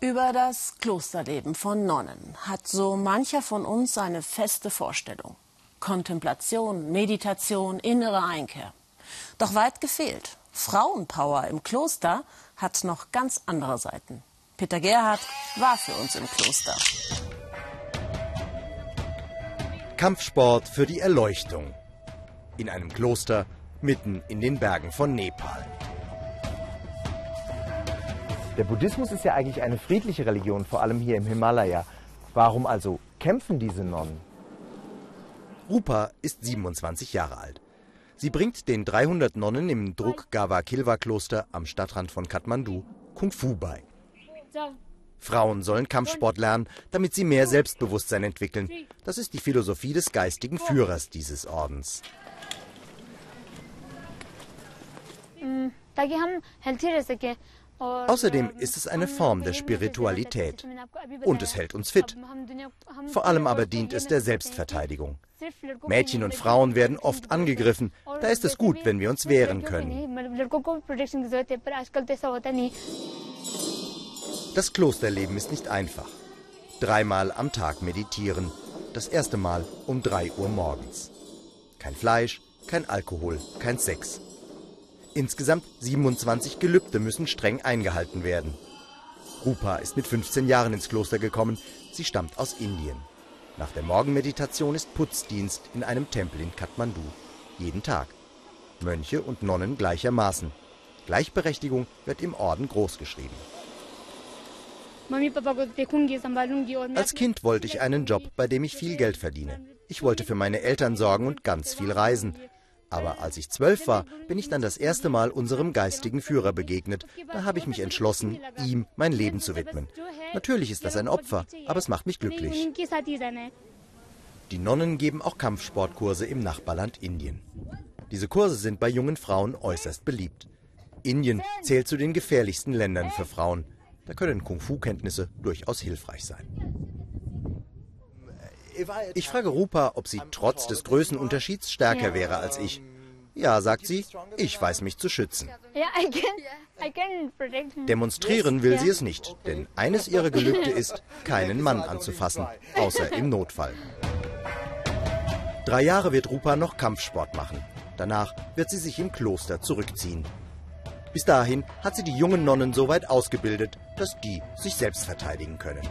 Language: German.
Über das Klosterleben von Nonnen hat so mancher von uns eine feste Vorstellung. Kontemplation, Meditation, innere Einkehr. Doch weit gefehlt. Frauenpower im Kloster hat noch ganz andere Seiten. Peter Gerhardt war für uns im Kloster. Kampfsport für die Erleuchtung. In einem Kloster mitten in den Bergen von Nepal. Der Buddhismus ist ja eigentlich eine friedliche Religion, vor allem hier im Himalaya. Warum also kämpfen diese Nonnen? Rupa ist 27 Jahre alt. Sie bringt den 300 Nonnen im Druk Gava Kilwa Kloster am Stadtrand von Kathmandu Kung Fu bei. Frauen sollen Kampfsport lernen, damit sie mehr Selbstbewusstsein entwickeln. Das ist die Philosophie des geistigen Führers dieses Ordens. Außerdem ist es eine Form der Spiritualität. Und es hält uns fit. Vor allem aber dient es der Selbstverteidigung. Mädchen und Frauen werden oft angegriffen. Da ist es gut, wenn wir uns wehren können. Das Klosterleben ist nicht einfach. Dreimal am Tag meditieren. Das erste Mal um 3 Uhr morgens. Kein Fleisch, kein Alkohol, kein Sex. Insgesamt 27 Gelübde müssen streng eingehalten werden. Rupa ist mit 15 Jahren ins Kloster gekommen. Sie stammt aus Indien. Nach der Morgenmeditation ist Putzdienst in einem Tempel in Kathmandu. Jeden Tag. Mönche und Nonnen gleichermaßen. Gleichberechtigung wird im Orden großgeschrieben. Als Kind wollte ich einen Job, bei dem ich viel Geld verdiene. Ich wollte für meine Eltern sorgen und ganz viel reisen. Aber als ich zwölf war, bin ich dann das erste Mal unserem geistigen Führer begegnet. Da habe ich mich entschlossen, ihm mein Leben zu widmen. Natürlich ist das ein Opfer, aber es macht mich glücklich. Die Nonnen geben auch Kampfsportkurse im Nachbarland Indien. Diese Kurse sind bei jungen Frauen äußerst beliebt. Indien zählt zu den gefährlichsten Ländern für Frauen. Da können Kung-Fu-Kenntnisse durchaus hilfreich sein. Ich frage Rupa, ob sie trotz des Größenunterschieds stärker wäre als ich. Ja, sagt sie, ich weiß mich zu schützen. Demonstrieren will sie es nicht, denn eines ihrer Gelübde ist, keinen Mann anzufassen, außer im Notfall. Drei Jahre wird Rupa noch Kampfsport machen. Danach wird sie sich im Kloster zurückziehen. Bis dahin hat sie die jungen Nonnen so weit ausgebildet, dass die sich selbst verteidigen können.